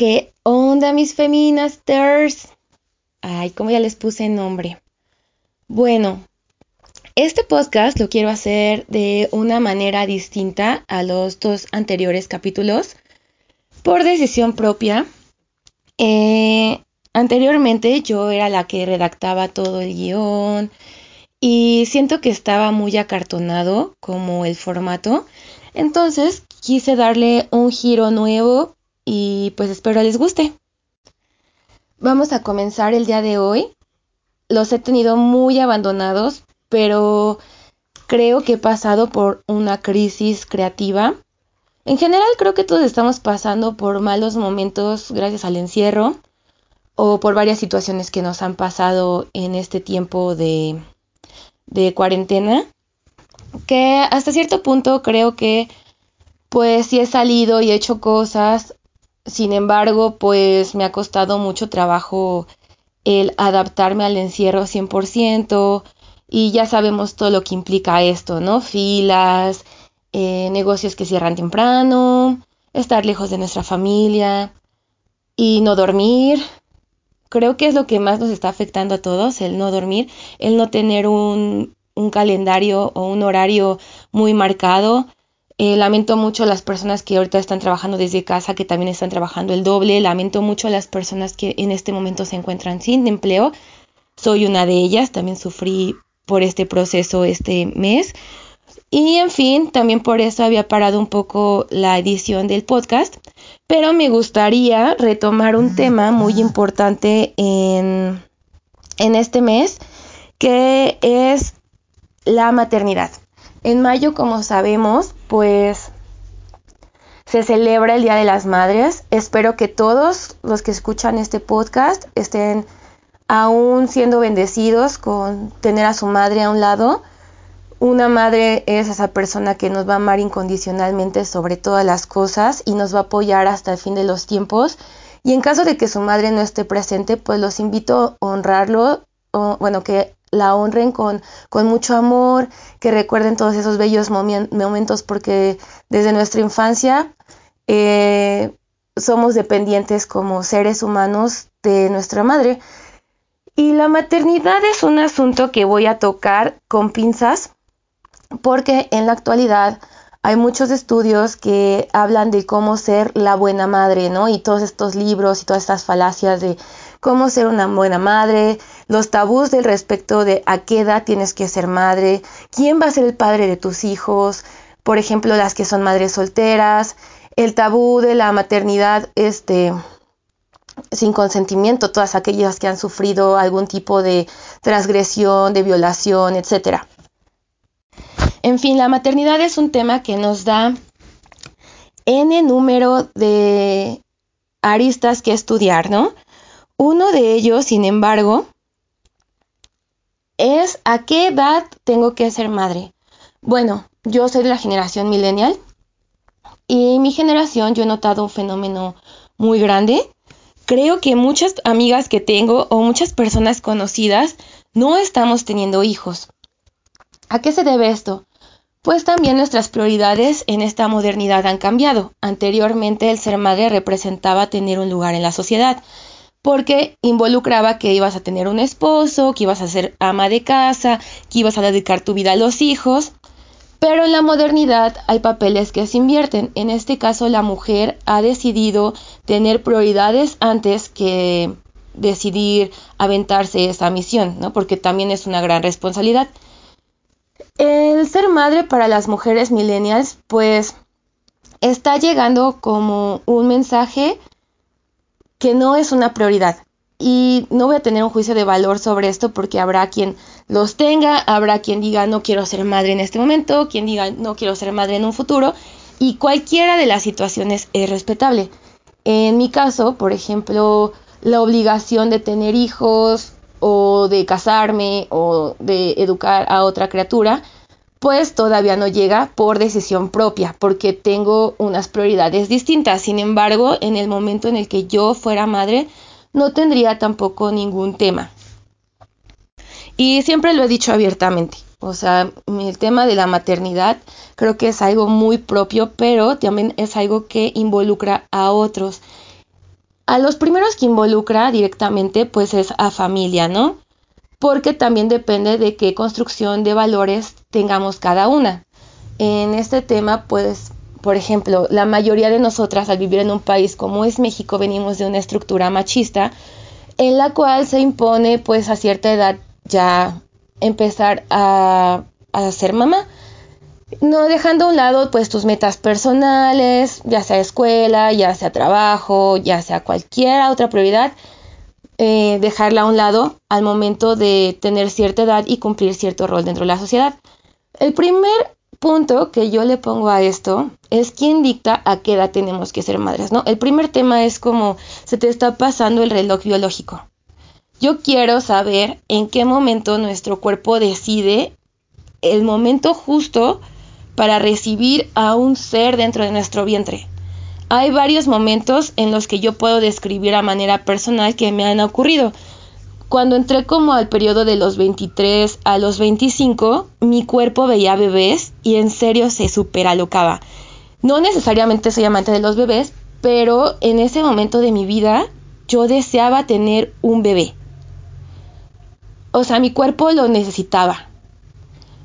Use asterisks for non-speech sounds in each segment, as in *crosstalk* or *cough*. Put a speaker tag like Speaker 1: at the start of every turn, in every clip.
Speaker 1: ¿Qué onda mis feminasters? Ay, como ya les puse nombre. Bueno, este podcast lo quiero hacer de una manera distinta a los dos anteriores capítulos por decisión propia. Eh, anteriormente yo era la que redactaba todo el guion y siento que estaba muy acartonado como el formato. Entonces quise darle un giro nuevo y pues espero les guste. Vamos a comenzar el día de hoy. Los he tenido muy abandonados, pero creo que he pasado por una crisis creativa. En general creo que todos estamos pasando por malos momentos gracias al encierro o por varias situaciones que nos han pasado en este tiempo de, de cuarentena, que hasta cierto punto creo que pues sí he salido y he hecho cosas, sin embargo, pues me ha costado mucho trabajo el adaptarme al encierro 100% y ya sabemos todo lo que implica esto, ¿no? Filas, eh, negocios que cierran temprano, estar lejos de nuestra familia y no dormir. Creo que es lo que más nos está afectando a todos, el no dormir, el no tener un, un calendario o un horario muy marcado, eh, lamento mucho a las personas que ahorita están trabajando desde casa, que también están trabajando el doble. Lamento mucho a las personas que en este momento se encuentran sin empleo. Soy una de ellas, también sufrí por este proceso este mes. Y en fin, también por eso había parado un poco la edición del podcast. Pero me gustaría retomar un tema muy importante en, en este mes, que es la maternidad. En mayo, como sabemos, pues se celebra el Día de las Madres. Espero que todos los que escuchan este podcast estén aún siendo bendecidos con tener a su madre a un lado. Una madre es esa persona que nos va a amar incondicionalmente sobre todas las cosas y nos va a apoyar hasta el fin de los tiempos. Y en caso de que su madre no esté presente, pues los invito a honrarlo, bueno, que la honren con, con mucho amor, que recuerden todos esos bellos momentos porque desde nuestra infancia eh, somos dependientes como seres humanos de nuestra madre. Y la maternidad es un asunto que voy a tocar con pinzas porque en la actualidad hay muchos estudios que hablan de cómo ser la buena madre, ¿no? Y todos estos libros y todas estas falacias de cómo ser una buena madre, los tabús del respecto de a qué edad tienes que ser madre, quién va a ser el padre de tus hijos, por ejemplo, las que son madres solteras, el tabú de la maternidad este sin consentimiento, todas aquellas que han sufrido algún tipo de transgresión, de violación, etcétera. En fin, la maternidad es un tema que nos da n número de aristas que estudiar, ¿no? Uno de ellos, sin embargo, es a qué edad tengo que ser madre. Bueno, yo soy de la generación millennial y mi generación yo he notado un fenómeno muy grande. Creo que muchas amigas que tengo o muchas personas conocidas no estamos teniendo hijos. ¿A qué se debe esto? Pues también nuestras prioridades en esta modernidad han cambiado. Anteriormente el ser madre representaba tener un lugar en la sociedad porque involucraba que ibas a tener un esposo, que ibas a ser ama de casa, que ibas a dedicar tu vida a los hijos. Pero en la modernidad hay papeles que se invierten. En este caso la mujer ha decidido tener prioridades antes que decidir aventarse esa misión, ¿no? Porque también es una gran responsabilidad. El ser madre para las mujeres millennials, pues está llegando como un mensaje que no es una prioridad. Y no voy a tener un juicio de valor sobre esto porque habrá quien los tenga, habrá quien diga no quiero ser madre en este momento, quien diga no quiero ser madre en un futuro, y cualquiera de las situaciones es respetable. En mi caso, por ejemplo, la obligación de tener hijos o de casarme o de educar a otra criatura, pues todavía no llega por decisión propia, porque tengo unas prioridades distintas. Sin embargo, en el momento en el que yo fuera madre, no tendría tampoco ningún tema. Y siempre lo he dicho abiertamente. O sea, el tema de la maternidad creo que es algo muy propio, pero también es algo que involucra a otros. A los primeros que involucra directamente pues es a familia, ¿no? Porque también depende de qué construcción de valores tengamos cada una. En este tema pues por ejemplo, la mayoría de nosotras al vivir en un país como es México venimos de una estructura machista en la cual se impone pues a cierta edad ya empezar a, a ser mamá. No dejando a un lado pues tus metas personales, ya sea escuela, ya sea trabajo, ya sea cualquier otra prioridad, eh, dejarla a un lado al momento de tener cierta edad y cumplir cierto rol dentro de la sociedad. El primer punto que yo le pongo a esto es quién dicta a qué edad tenemos que ser madres, ¿no? El primer tema es como se te está pasando el reloj biológico. Yo quiero saber en qué momento nuestro cuerpo decide el momento justo para recibir a un ser dentro de nuestro vientre. Hay varios momentos en los que yo puedo describir a manera personal que me han ocurrido. Cuando entré como al periodo de los 23 a los 25, mi cuerpo veía bebés y en serio se superalocaba. No necesariamente soy amante de los bebés, pero en ese momento de mi vida yo deseaba tener un bebé. O sea, mi cuerpo lo necesitaba.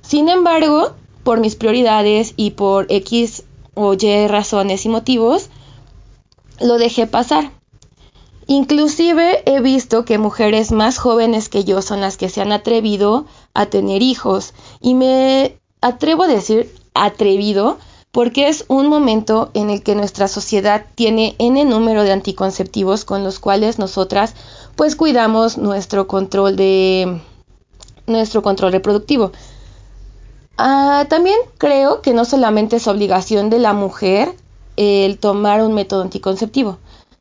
Speaker 1: Sin embargo, por mis prioridades y por X o Y razones y motivos, lo dejé pasar. Inclusive he visto que mujeres más jóvenes que yo son las que se han atrevido a tener hijos y me atrevo a decir atrevido porque es un momento en el que nuestra sociedad tiene n número de anticonceptivos con los cuales nosotras pues cuidamos nuestro control de nuestro control reproductivo. Ah, también creo que no solamente es obligación de la mujer el tomar un método anticonceptivo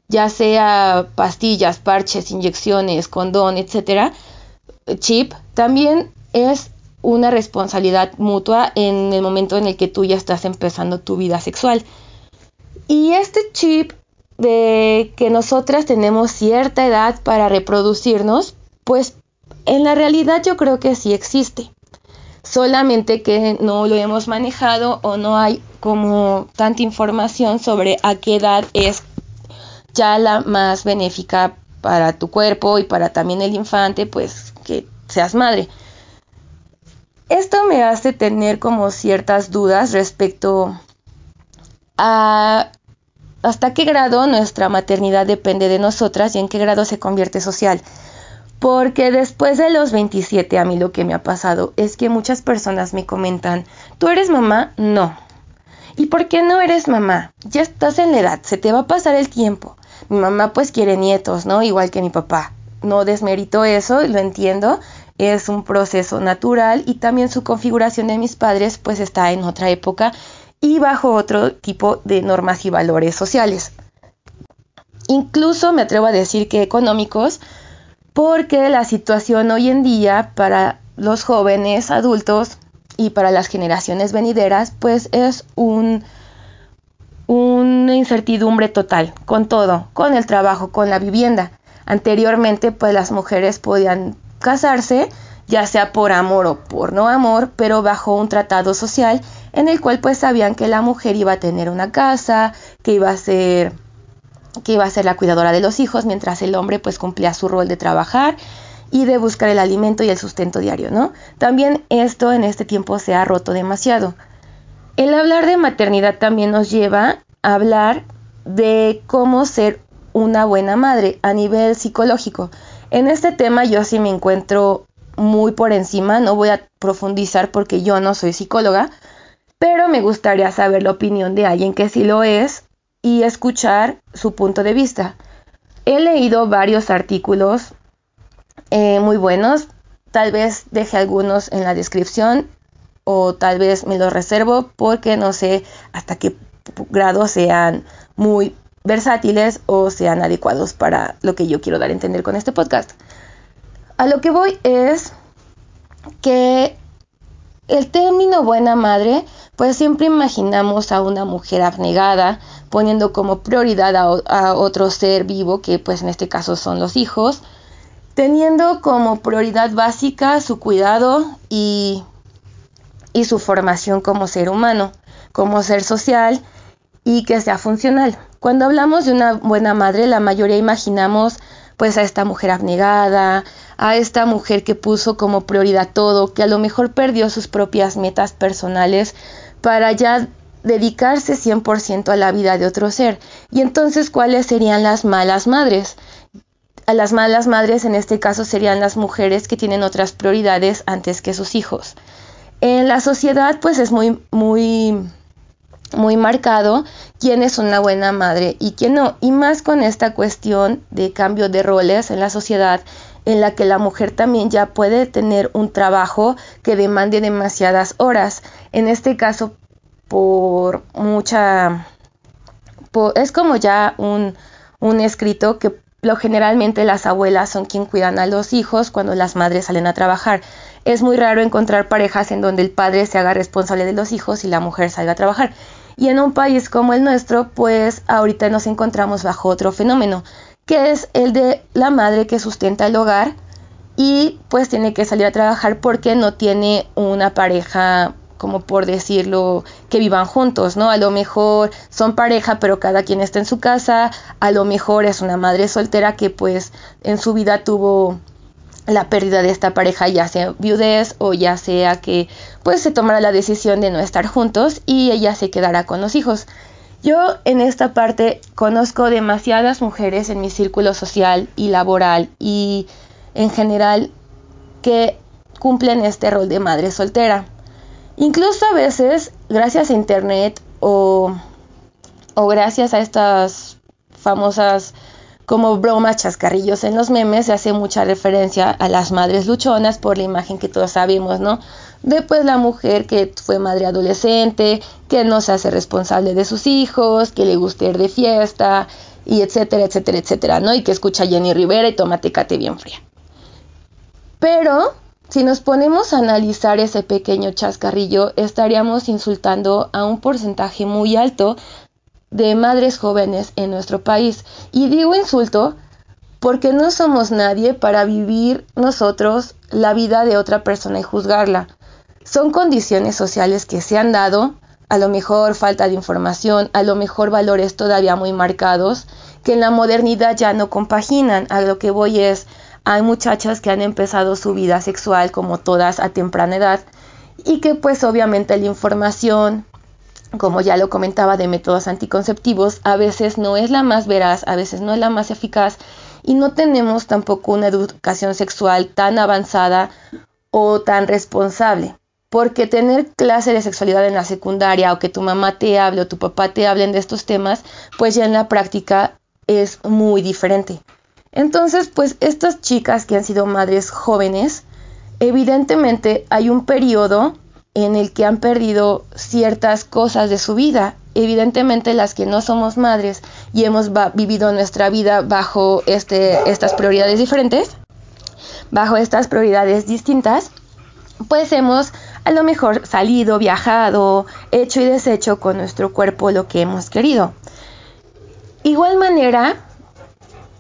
Speaker 1: ya sea pastillas, parches, inyecciones, condón, etcétera, chip, también es una responsabilidad mutua en el momento en el que tú ya estás empezando tu vida sexual. Y este chip de que nosotras tenemos cierta edad para reproducirnos, pues en la realidad yo creo que sí existe. Solamente que no lo hemos manejado o no hay como tanta información sobre a qué edad es ya la más benéfica para tu cuerpo y para también el infante, pues que seas madre. Esto me hace tener como ciertas dudas respecto a hasta qué grado nuestra maternidad depende de nosotras y en qué grado se convierte social. Porque después de los 27 a mí lo que me ha pasado es que muchas personas me comentan, ¿tú eres mamá? No. ¿Y por qué no eres mamá? Ya estás en la edad, se te va a pasar el tiempo. Mi mamá pues quiere nietos, ¿no? Igual que mi papá. No desmerito eso, lo entiendo. Es un proceso natural y también su configuración de mis padres pues está en otra época y bajo otro tipo de normas y valores sociales. Incluso me atrevo a decir que económicos, porque la situación hoy en día para los jóvenes adultos y para las generaciones venideras, pues es un una incertidumbre total con todo, con el trabajo, con la vivienda. Anteriormente, pues las mujeres podían casarse, ya sea por amor o por no amor, pero bajo un tratado social en el cual pues sabían que la mujer iba a tener una casa, que iba a ser que iba a ser la cuidadora de los hijos, mientras el hombre pues cumplía su rol de trabajar y de buscar el alimento y el sustento diario, ¿no? También esto en este tiempo se ha roto demasiado. El hablar de maternidad también nos lleva a hablar de cómo ser una buena madre a nivel psicológico. En este tema yo sí me encuentro muy por encima, no voy a profundizar porque yo no soy psicóloga, pero me gustaría saber la opinión de alguien que sí lo es y escuchar su punto de vista. He leído varios artículos eh, muy buenos, tal vez deje algunos en la descripción o tal vez me lo reservo porque no sé hasta qué grado sean muy versátiles o sean adecuados para lo que yo quiero dar a entender con este podcast. A lo que voy es que el término buena madre, pues siempre imaginamos a una mujer abnegada, poniendo como prioridad a, a, otro ser vivo, que pues en este caso son los hijos, teniendo como prioridad básica su cuidado y y su formación como ser humano, como ser social y que sea funcional. Cuando hablamos de una buena madre, la mayoría imaginamos pues a esta mujer abnegada, a esta mujer que puso como prioridad todo, que a lo mejor perdió sus propias metas personales para ya dedicarse 100% a la vida de otro ser. Y entonces, ¿cuáles serían las malas madres? A las malas madres en este caso serían las mujeres que tienen otras prioridades antes que sus hijos. En la sociedad pues es muy muy muy marcado quién es una buena madre y quién no, y más con esta cuestión de cambio de roles en la sociedad en la que la mujer también ya puede tener un trabajo que demande demasiadas horas. En este caso, por mucha... es como ya un, un escrito que lo generalmente las abuelas son quien cuidan a los hijos cuando las madres salen a trabajar. Es muy raro encontrar parejas en donde el padre se haga responsable de los hijos y la mujer salga a trabajar. Y en un país como el nuestro, pues ahorita nos encontramos bajo otro fenómeno, que es el de la madre que sustenta el hogar y pues tiene que salir a trabajar porque no tiene una pareja como por decirlo, que vivan juntos, ¿no? A lo mejor son pareja, pero cada quien está en su casa, a lo mejor es una madre soltera que pues en su vida tuvo la pérdida de esta pareja, ya sea viudez o ya sea que pues se tomará la decisión de no estar juntos y ella se quedará con los hijos. Yo en esta parte conozco demasiadas mujeres en mi círculo social y laboral y en general que cumplen este rol de madre soltera. Incluso a veces, gracias a Internet o, o gracias a estas famosas como bromas, chascarrillos en los memes, se hace mucha referencia a las madres luchonas por la imagen que todos sabemos, ¿no? Después la mujer que fue madre adolescente, que no se hace responsable de sus hijos, que le gusta ir de fiesta, y etcétera, etcétera, etcétera, ¿no? Y que escucha a Jenny Rivera y toma tecate bien fría. Pero si nos ponemos a analizar ese pequeño chascarrillo, estaríamos insultando a un porcentaje muy alto de madres jóvenes en nuestro país. Y digo insulto porque no somos nadie para vivir nosotros la vida de otra persona y juzgarla. Son condiciones sociales que se han dado, a lo mejor falta de información, a lo mejor valores todavía muy marcados, que en la modernidad ya no compaginan. A lo que voy es, hay muchachas que han empezado su vida sexual como todas a temprana edad y que pues obviamente la información, como ya lo comentaba, de métodos anticonceptivos, a veces no es la más veraz, a veces no es la más eficaz y no tenemos tampoco una educación sexual tan avanzada o tan responsable. Porque tener clase de sexualidad en la secundaria o que tu mamá te hable o tu papá te hablen de estos temas, pues ya en la práctica es muy diferente. Entonces, pues estas chicas que han sido madres jóvenes, evidentemente hay un periodo en el que han perdido ciertas cosas de su vida. Evidentemente las que no somos madres y hemos vivido nuestra vida bajo este, estas prioridades diferentes, bajo estas prioridades distintas, pues hemos a lo mejor salido, viajado, hecho y deshecho con nuestro cuerpo lo que hemos querido. Igual manera,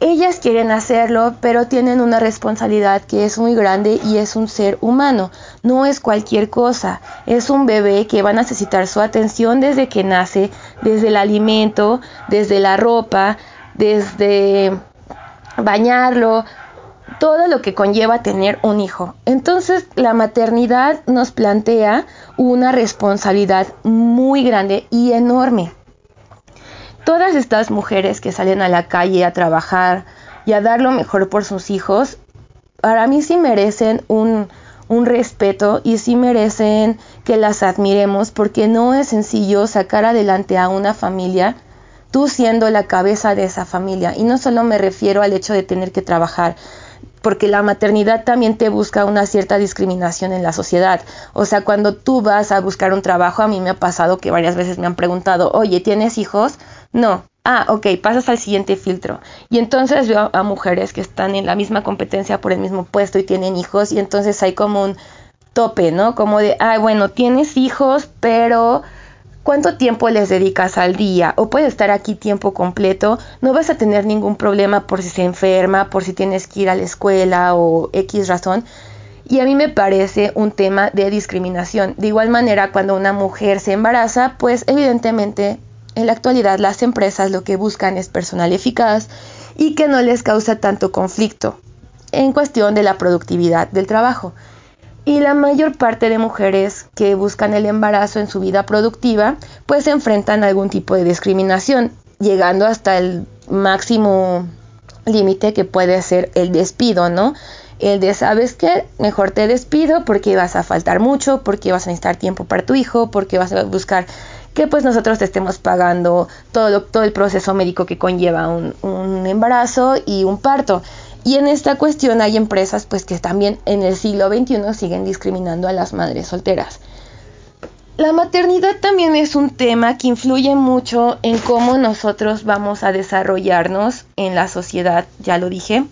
Speaker 1: ellas quieren hacerlo, pero tienen una responsabilidad que es muy grande y es un ser humano. No es cualquier cosa. Es un bebé que va a necesitar su atención desde que nace, desde el alimento, desde la ropa, desde bañarlo, todo lo que conlleva tener un hijo. Entonces la maternidad nos plantea una responsabilidad muy grande y enorme todas estas mujeres que salen a la calle a trabajar y a dar lo mejor por sus hijos, para mí sí merecen un, un respeto y sí merecen que las admiremos porque no es sencillo sacar adelante a una familia tú siendo la cabeza de esa familia. Y no solo me refiero al hecho de tener que trabajar, porque la maternidad también te busca una cierta discriminación en la sociedad. O sea, cuando tú vas a buscar un trabajo, a mí me ha pasado que varias veces me han preguntado, oye, ¿tienes hijos? No. Ah, ok, pasas al siguiente filtro. Y entonces veo a mujeres que están en la misma competencia por el mismo puesto y tienen hijos y entonces hay como un tope, ¿no? Como de, ah, bueno, tienes hijos, pero ¿cuánto tiempo les dedicas al día? O puedes estar aquí tiempo completo, no vas a tener ningún problema por si se enferma, por si tienes que ir a la escuela o X razón. Y a mí me parece un tema de discriminación. De igual manera, cuando una mujer se embaraza, pues evidentemente En la actualidad las empresas lo que buscan es personal eficaz y que no les causa tanto conflicto en cuestión de la productividad del trabajo. Y la mayor parte de mujeres que buscan el embarazo en su vida productiva pues enfrentan algún tipo de discriminación, llegando hasta el máximo límite que puede ser el despido, ¿no? El de, ¿sabes qué? Mejor te despido porque vas a faltar mucho, porque vas a necesitar tiempo para tu hijo, porque vas a buscar que pues nosotros te estemos pagando todo, todo el proceso médico que conlleva un, un embarazo y un parto. Y en esta cuestión hay empresas pues que también en el siglo XXI siguen discriminando a las madres solteras. La maternidad también es un tema que influye mucho en cómo nosotros vamos a desarrollarnos en la sociedad, ya lo dije,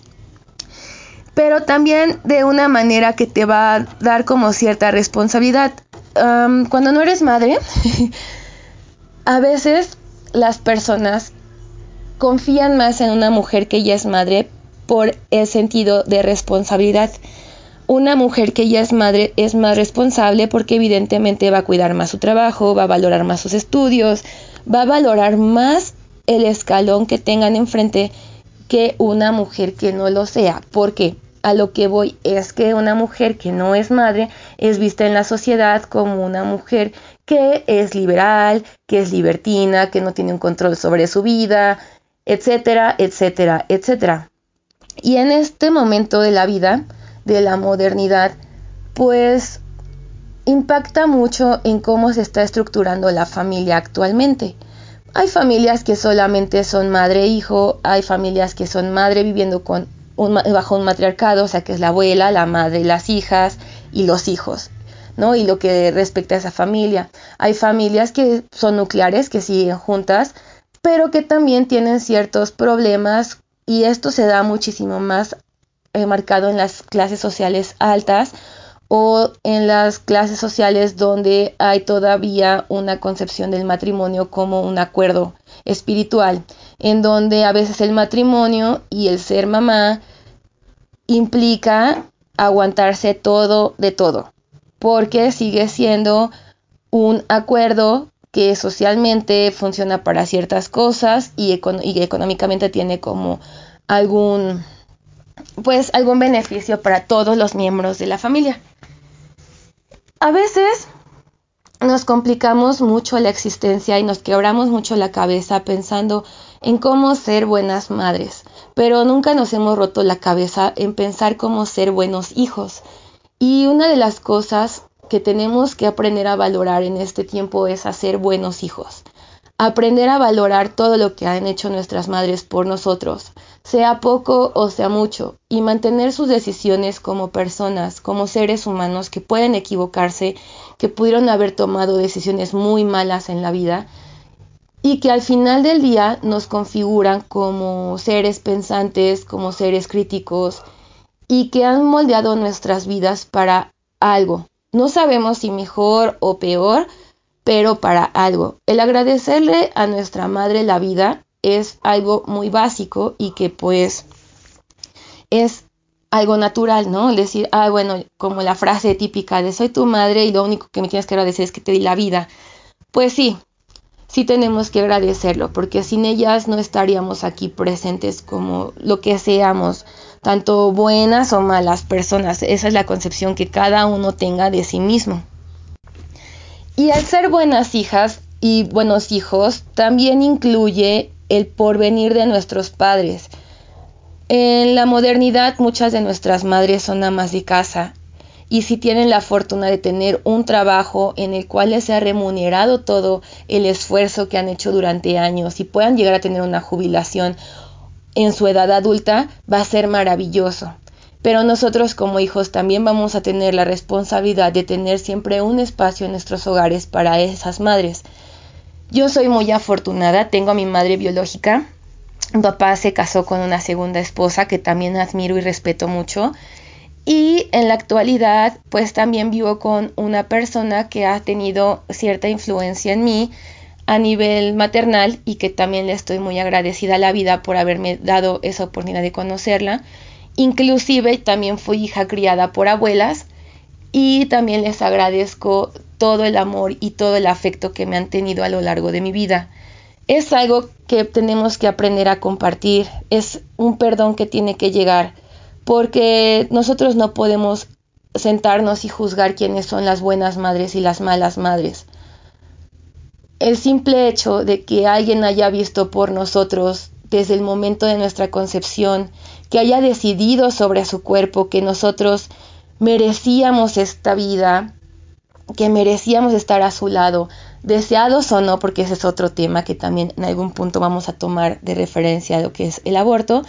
Speaker 1: pero también de una manera que te va a dar como cierta responsabilidad. cuando no eres madre, *laughs* a veces las personas confían más en una mujer que ya es madre por el sentido de responsabilidad. Una mujer que ya es madre es más responsable porque evidentemente va a cuidar más su trabajo, va a valorar más sus estudios, va a valorar más el escalón que tengan enfrente que una mujer que no lo sea. porque A lo que voy es que una mujer que no es madre es vista en la sociedad como una mujer que es liberal, que es libertina, que no tiene un control sobre su vida, etcétera, etcétera, etcétera. Y en este momento de la vida, de la modernidad, pues impacta mucho en cómo se está estructurando la familia actualmente. Hay familias que solamente son madre e hijo, hay familias que son madre viviendo con bajo un matriarcado, o sea que es la abuela, la madre, las hijas y los hijos, ¿no? Y lo que respecta a esa familia. Hay familias que son nucleares, que siguen juntas, pero que también tienen ciertos problemas y esto se da muchísimo más eh, marcado en las clases sociales altas o en las clases sociales donde hay todavía una concepción del matrimonio como un acuerdo espiritual, en donde a veces el matrimonio y el ser mamá implica aguantarse todo de todo, porque sigue siendo un acuerdo que socialmente funciona para ciertas cosas y, económicamente tiene como algún pues algún beneficio para todos los miembros de la familia. A veces nos complicamos mucho la existencia y nos quebramos mucho la cabeza pensando en cómo ser buenas madres, pero nunca nos hemos roto la cabeza en pensar cómo ser buenos hijos. Y una de las cosas que tenemos que aprender a valorar en este tiempo es hacer buenos hijos. Aprender a valorar todo lo que han hecho nuestras madres por nosotros, sea poco o sea mucho, y mantener sus decisiones como personas, como seres humanos que pueden equivocarse, que pudieron haber tomado decisiones muy malas en la vida y que al final del día nos configuran como seres pensantes, como seres críticos y que han moldeado nuestras vidas para algo, no sabemos si mejor o peor, pero para algo. El agradecerle a nuestra madre la vida es algo muy básico y que pues es algo natural, ¿no? Decir, ah, bueno, como la frase típica de soy tu madre y lo único que me tienes que agradecer es que te di la vida. Pues sí, sí tenemos que agradecerlo, porque sin ellas no estaríamos aquí presentes como lo que seamos tanto buenas o malas personas. Esa es la concepción que cada uno tenga de sí mismo. Y al ser buenas hijas y buenos hijos, también incluye el porvenir de nuestros padres. En la modernidad muchas de nuestras madres son amas de casa y si tienen la fortuna de tener un trabajo en el cual les ha remunerado todo el esfuerzo que han hecho durante años y puedan llegar a tener una jubilación en su edad adulta va a ser maravilloso. Pero nosotros como hijos también vamos a tener la responsabilidad de tener siempre un espacio en nuestros hogares para esas madres. Yo soy muy afortunada, tengo a mi madre biológica. Mi papá se casó con una segunda esposa que también admiro y respeto mucho. Y en la actualidad, pues también vivo con una persona que ha tenido cierta influencia en mí a nivel maternal y que también le estoy muy agradecida a la vida por haberme dado esa oportunidad de conocerla. Inclusive también fui hija criada por abuelas y también les agradezco todo el amor y todo el afecto que me han tenido a lo largo de mi vida. es algo que tenemos que aprender a compartir, es un perdón que tiene que llegar, porque nosotros no podemos sentarnos y juzgar quiénes son las buenas madres y las malas madres. El simple hecho de que alguien haya visto por nosotros desde el momento de nuestra concepción, que haya decidido sobre su cuerpo que nosotros merecíamos esta vida, que merecíamos estar a su lado, deseados o no, porque ese es otro tema que también en algún punto vamos a tomar de referencia a lo que es el aborto,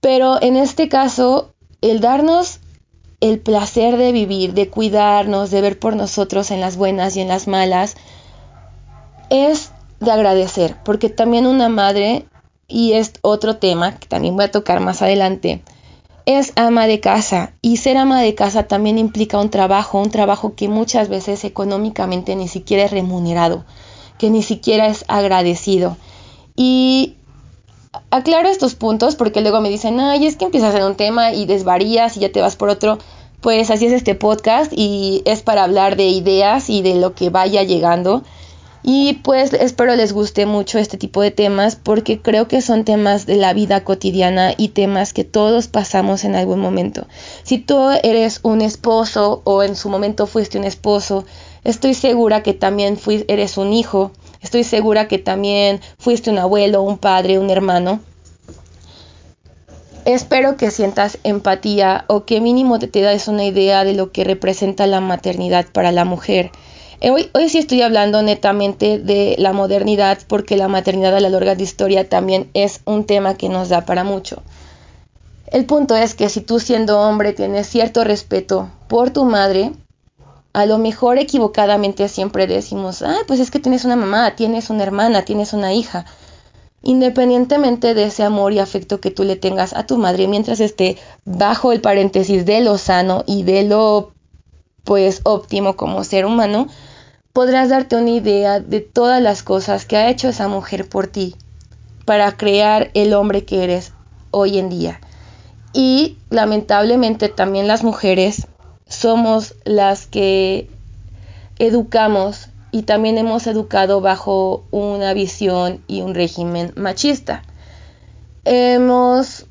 Speaker 1: pero en este caso, el darnos el placer de vivir, de cuidarnos, de ver por nosotros en las buenas y en las malas, es de agradecer, porque también una madre, y es otro tema que también voy a tocar más adelante, es ama de casa y ser ama de casa también implica un trabajo, un trabajo que muchas veces económicamente ni siquiera es remunerado, que ni siquiera es agradecido. Y aclaro estos puntos porque luego me dicen, ay, es que empiezas en un tema y desvarías y ya te vas por otro. Pues así es este podcast y es para hablar de ideas y de lo que vaya llegando. Y pues espero les guste mucho este tipo de temas porque creo que son temas de la vida cotidiana y temas que todos pasamos en algún momento. Si tú eres un esposo o en su momento fuiste un esposo, estoy segura que también eres un hijo, estoy segura que también fuiste un abuelo, un padre, un hermano. Espero que sientas empatía o que mínimo te, te das una idea de lo que representa la maternidad para la mujer hoy, hoy sí estoy hablando netamente de la modernidad porque la maternidad a la larga de historia también es un tema que nos da para mucho. El punto es que si tú siendo hombre tienes cierto respeto por tu madre, a lo mejor equivocadamente siempre decimos, ah, pues es que tienes una mamá, tienes una hermana, tienes una hija. Independientemente de ese amor y afecto que tú le tengas a tu madre, mientras esté bajo el paréntesis de lo sano y de lo pues óptimo como ser humano, podrás darte una idea de todas las cosas que ha hecho esa mujer por ti para crear el hombre que eres hoy en día. Y lamentablemente también las mujeres somos las que educamos y también hemos educado bajo una visión y un régimen machista. Hemos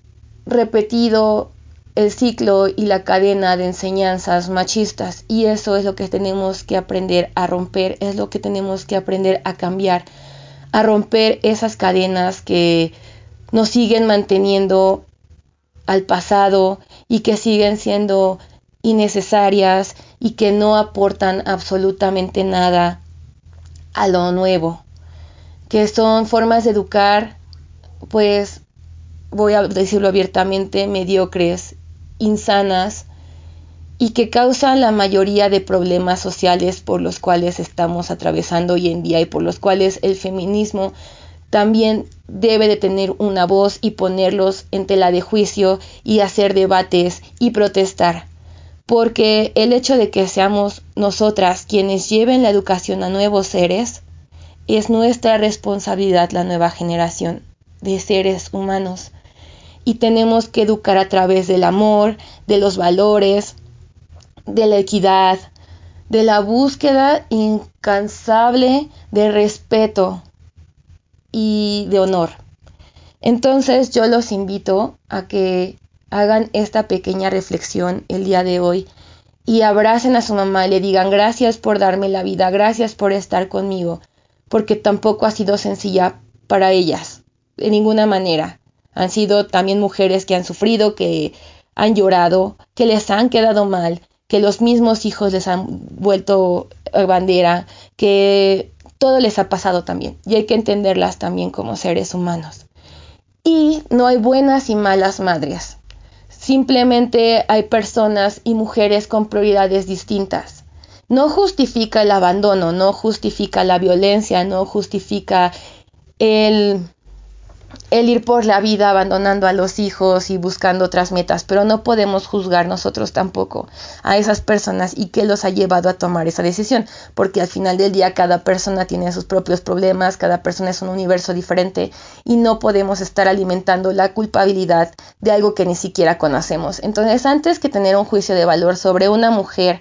Speaker 1: repetido el ciclo y la cadena de enseñanzas machistas. Y eso es lo que tenemos que aprender a romper, es lo que tenemos que aprender a cambiar, a romper esas cadenas que nos siguen manteniendo al pasado y que siguen siendo innecesarias y que no aportan absolutamente nada a lo nuevo, que son formas de educar, pues voy a decirlo abiertamente, mediocres insanas y que causan la mayoría de problemas sociales por los cuales estamos atravesando hoy en día y por los cuales el feminismo también debe de tener una voz y ponerlos en tela de juicio y hacer debates y protestar. Porque el hecho de que seamos nosotras quienes lleven la educación a nuevos seres, es nuestra responsabilidad la nueva generación de seres humanos y tenemos que educar a través del amor, de los valores, de la equidad, de la búsqueda incansable de respeto y de honor. Entonces yo los invito a que hagan esta pequeña reflexión el día de hoy y abracen a su mamá y le digan gracias por darme la vida, gracias por estar conmigo, porque tampoco ha sido sencilla para ellas, de ninguna manera. Han sido también mujeres que han sufrido, que han llorado, que les han quedado mal, que los mismos hijos les han vuelto bandera, que todo les ha pasado también. Y hay que entenderlas también como seres humanos. Y no hay buenas y malas madres. Simplemente hay personas y mujeres con prioridades distintas. No justifica el abandono, no justifica la violencia, no justifica el el ir por la vida abandonando a los hijos y buscando otras metas, pero no podemos juzgar nosotros tampoco a esas personas y qué los ha llevado a tomar esa decisión, porque al final del día cada persona tiene sus propios problemas, cada persona es un universo diferente y no podemos estar alimentando la culpabilidad de algo que ni siquiera conocemos. Entonces, antes que tener un juicio de valor sobre una mujer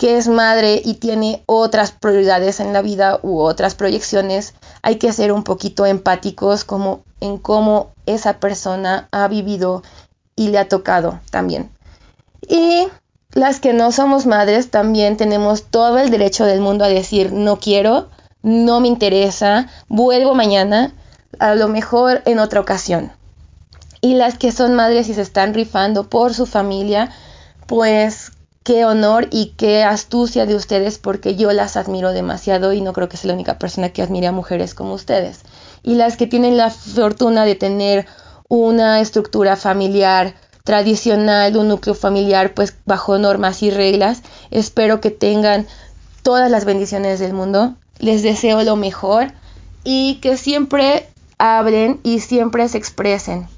Speaker 1: que es madre y tiene otras prioridades en la vida u otras proyecciones, hay que ser un poquito empáticos como en cómo esa persona ha vivido y le ha tocado también. Y las que no somos madres también tenemos todo el derecho del mundo a decir no quiero, no me interesa, vuelvo mañana, a lo mejor en otra ocasión. Y las que son madres y se están rifando por su familia, pues qué honor y qué astucia de ustedes porque yo las admiro demasiado y no creo que sea la única persona que admire a mujeres como ustedes. Y las que tienen la fortuna de tener una estructura familiar tradicional, un núcleo familiar pues bajo normas y reglas, espero que tengan todas las bendiciones del mundo. Les deseo lo mejor y que siempre hablen y siempre se expresen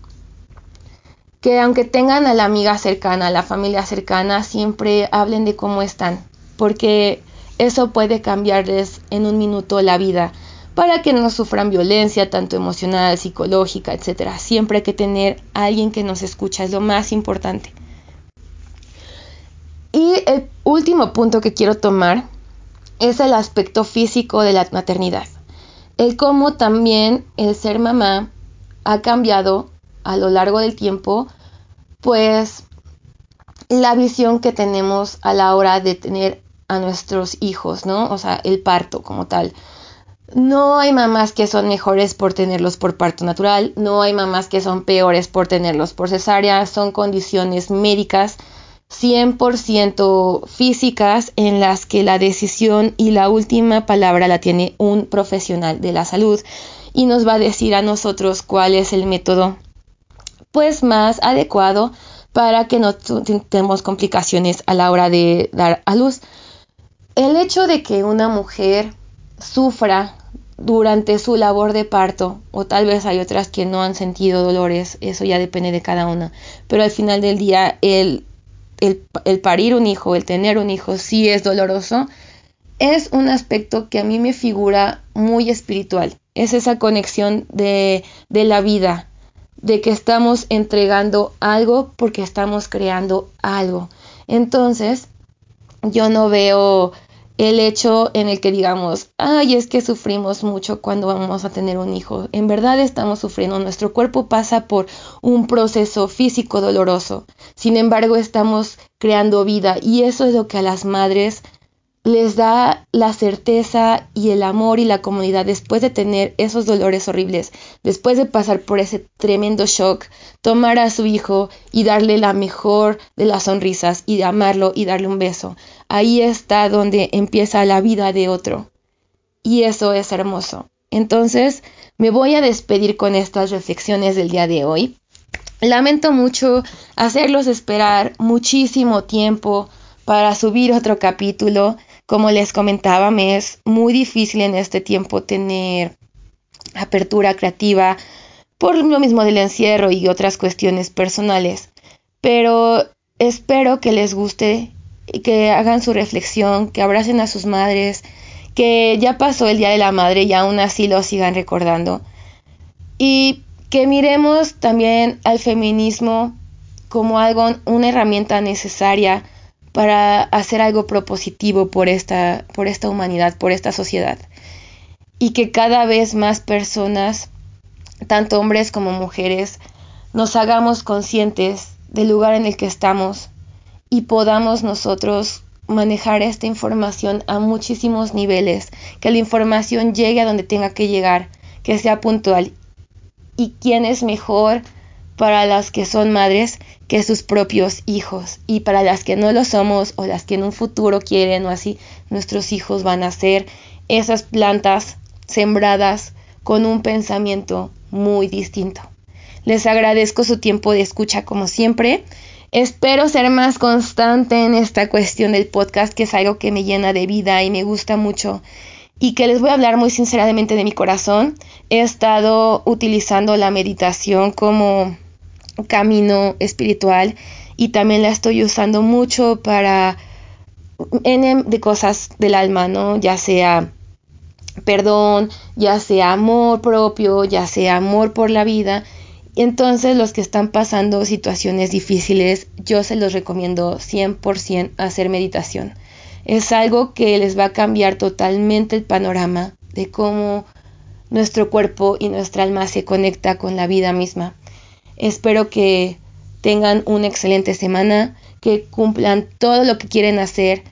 Speaker 1: que aunque tengan a la amiga cercana, a la familia cercana, siempre hablen de cómo están, porque eso puede cambiarles en un minuto la vida para que no sufran violencia, tanto emocional, psicológica, etc. Siempre hay que tener a alguien que nos escucha, es lo más importante. Y el último punto que quiero tomar es el aspecto físico de la maternidad. El cómo también el ser mamá ha cambiado a lo largo del tiempo, pues la visión que tenemos a la hora de tener a nuestros hijos, ¿no? O sea, el parto como tal. No hay mamás que son mejores por tenerlos por parto natural, no hay mamás que son peores por tenerlos por cesárea, son condiciones médicas 100% físicas en las que la decisión y la última palabra la tiene un profesional de la salud y nos va a decir a nosotros cuál es el método pues más adecuado para que no tengamos complicaciones a la hora de dar a luz. El hecho de que una mujer sufra durante su labor de parto, o tal vez hay otras que no han sentido dolores, eso ya depende de cada una, pero al final del día el, el, el parir un hijo, el tener un hijo, sí es doloroso, es un aspecto que a mí me figura muy espiritual, es esa conexión de, de la vida, de que estamos entregando algo porque estamos creando algo. Entonces, yo no veo el hecho en el que digamos, ay, es que sufrimos mucho cuando vamos a tener un hijo. En verdad estamos sufriendo, nuestro cuerpo pasa por un proceso físico doloroso. Sin embargo, estamos creando vida y eso es lo que a las madres les da la certeza y el amor y la comunidad después de tener esos dolores horribles, después de pasar por ese tremendo shock, tomar a su hijo y darle la mejor de las sonrisas y amarlo y darle un beso. Ahí está donde empieza la vida de otro. Y eso es hermoso. Entonces, me voy a despedir con estas reflexiones del día de hoy. Lamento mucho hacerlos esperar muchísimo tiempo para subir otro capítulo. Como les comentaba, me es muy difícil en este tiempo tener apertura creativa por lo mismo del encierro y otras cuestiones personales. Pero espero que les guste que hagan su reflexión, que abracen a sus madres, que ya pasó el Día de la Madre y aún así lo sigan recordando. Y que miremos también al feminismo como algo, una herramienta necesaria para hacer algo propositivo por esta, por esta humanidad, por esta sociedad. Y que cada vez más personas, tanto hombres como mujeres, nos hagamos conscientes del lugar en el que estamos y podamos nosotros manejar esta información a muchísimos niveles, que la información llegue a donde tenga que llegar, que sea puntual. ¿Y quién es mejor para las que son madres que sus propios hijos y para las que no lo somos o las que en un futuro quieren o así, nuestros hijos van a ser esas plantas sembradas con un pensamiento muy distinto. Les agradezco su tiempo de escucha como siempre. Espero ser más constante en esta cuestión del podcast, que es algo que me llena de vida y me gusta mucho. Y que les voy a hablar muy sinceramente de mi corazón. He estado utilizando la meditación como camino espiritual y también la estoy usando mucho para de cosas del alma, ¿no? Ya sea perdón, ya sea amor propio, ya sea amor por la vida. Entonces los que están pasando situaciones difíciles, yo se los recomiendo 100% hacer meditación. Es algo que les va a cambiar totalmente el panorama de cómo nuestro cuerpo y nuestra alma se conecta con la vida misma. Espero que tengan una excelente semana, que cumplan todo lo que quieren hacer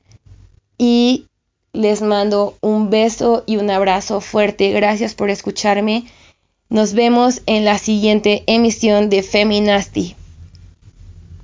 Speaker 1: y les mando un beso y un abrazo fuerte. Gracias por escucharme. Nos vemos en la siguiente emisión de Feminasty.